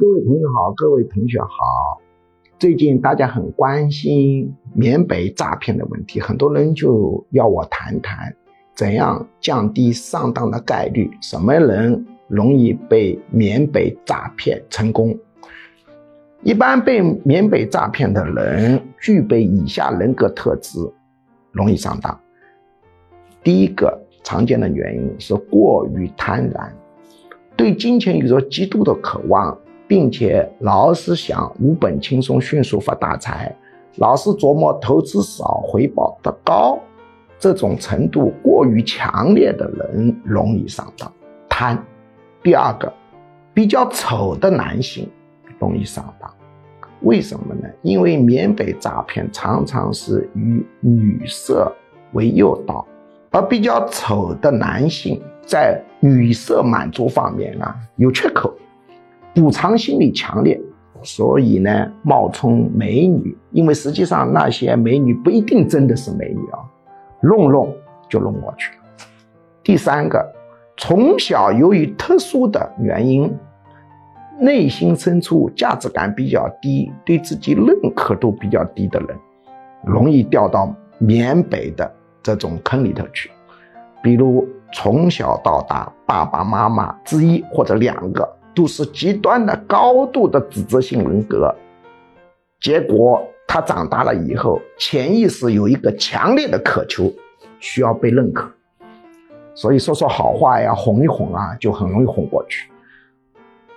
各位朋友好，各位同学好。最近大家很关心缅北诈骗的问题，很多人就要我谈谈怎样降低上当的概率，什么人容易被缅北诈骗成功。一般被缅北诈骗的人具备以下人格特质，容易上当。第一个常见的原因是过于贪婪。对金钱有着极度的渴望，并且老是想无本轻松、迅速发大财，老是琢磨投资少回报的高，这种程度过于强烈的人容易上当贪。第二个，比较丑的男性容易上当，为什么呢？因为缅北诈骗常常是以女色为诱导。而比较丑的男性在女色满足方面啊有缺口，补偿心理强烈，所以呢冒充美女，因为实际上那些美女不一定真的是美女啊，弄弄就弄过去了。第三个，从小由于特殊的原因，内心深处价值感比较低，对自己认可度比较低的人，容易掉到缅北的。这种坑里头去，比如从小到大，爸爸妈妈之一或者两个都是极端的高度的指责性人格，结果他长大了以后，潜意识有一个强烈的渴求，需要被认可，所以说说好话呀，哄一哄啊，就很容易哄过去。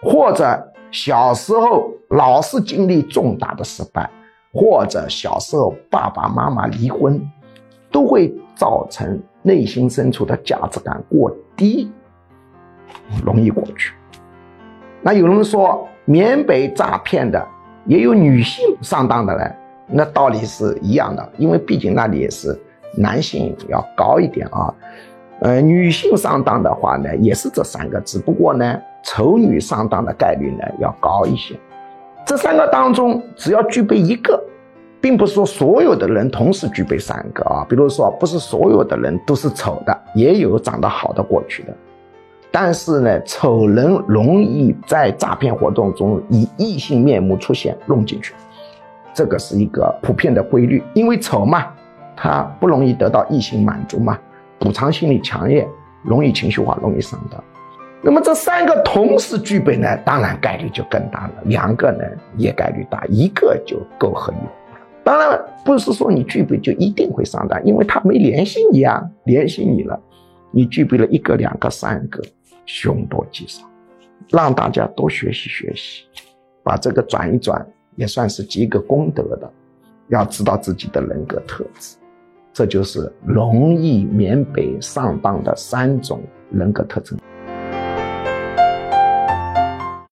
或者小时候老是经历重大的失败，或者小时候爸爸妈妈离婚。都会造成内心深处的价值感过低，容易过去。那有人说缅北诈骗的也有女性上当的人，那道理是一样的，因为毕竟那里也是男性要高一点啊。呃，女性上当的话呢，也是这三个，只不过呢，丑女上当的概率呢要高一些。这三个当中，只要具备一个。并不是说所有的人同时具备三个啊，比如说不是所有的人都是丑的，也有长得好的过去的。但是呢，丑人容易在诈骗活动中以异性面目出现，弄进去，这个是一个普遍的规律。因为丑嘛，他不容易得到异性满足嘛，补偿心理强烈，容易情绪化，容易上当。那么这三个同时具备呢，当然概率就更大了。两个呢也概率大，一个就够合理。当然不是说你具备就一定会上当，因为他没联系你啊，联系你了，你具备了一个、两个、三个，凶多吉少，让大家多学习学习，把这个转一转，也算是积个功德的。要知道自己的人格特质，这就是容易缅北上当的三种人格特征。